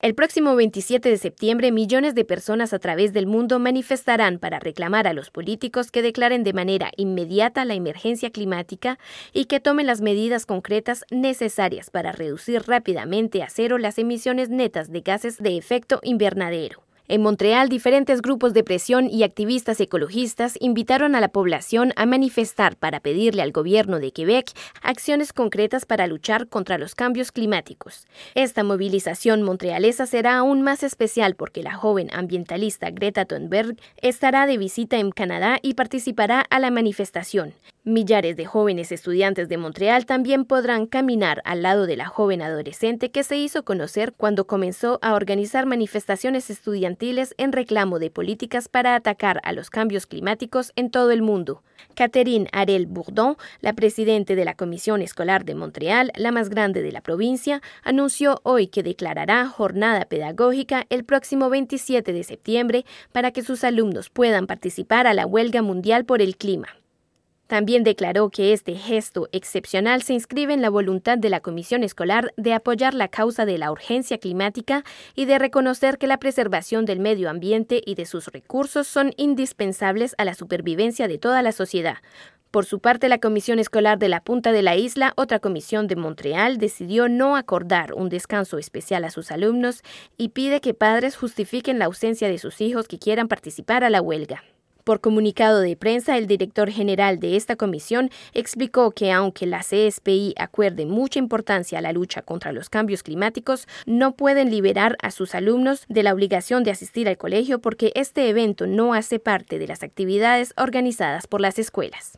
El próximo 27 de septiembre, millones de personas a través del mundo manifestarán para reclamar a los políticos que declaren de manera inmediata la emergencia climática y que tomen las medidas concretas necesarias para reducir rápidamente a cero las emisiones netas de gases de efecto invernadero. En Montreal, diferentes grupos de presión y activistas ecologistas invitaron a la población a manifestar para pedirle al gobierno de Quebec acciones concretas para luchar contra los cambios climáticos. Esta movilización montrealesa será aún más especial porque la joven ambientalista Greta Thunberg estará de visita en Canadá y participará a la manifestación. Millares de jóvenes estudiantes de Montreal también podrán caminar al lado de la joven adolescente que se hizo conocer cuando comenzó a organizar manifestaciones estudiantiles en reclamo de políticas para atacar a los cambios climáticos en todo el mundo. Catherine Arel Bourdon, la presidente de la Comisión Escolar de Montreal, la más grande de la provincia, anunció hoy que declarará jornada pedagógica el próximo 27 de septiembre para que sus alumnos puedan participar a la huelga mundial por el clima. También declaró que este gesto excepcional se inscribe en la voluntad de la Comisión Escolar de apoyar la causa de la urgencia climática y de reconocer que la preservación del medio ambiente y de sus recursos son indispensables a la supervivencia de toda la sociedad. Por su parte, la Comisión Escolar de la Punta de la Isla, otra comisión de Montreal, decidió no acordar un descanso especial a sus alumnos y pide que padres justifiquen la ausencia de sus hijos que quieran participar a la huelga. Por comunicado de prensa, el director general de esta comisión explicó que aunque la CSPI acuerde mucha importancia a la lucha contra los cambios climáticos, no pueden liberar a sus alumnos de la obligación de asistir al colegio porque este evento no hace parte de las actividades organizadas por las escuelas.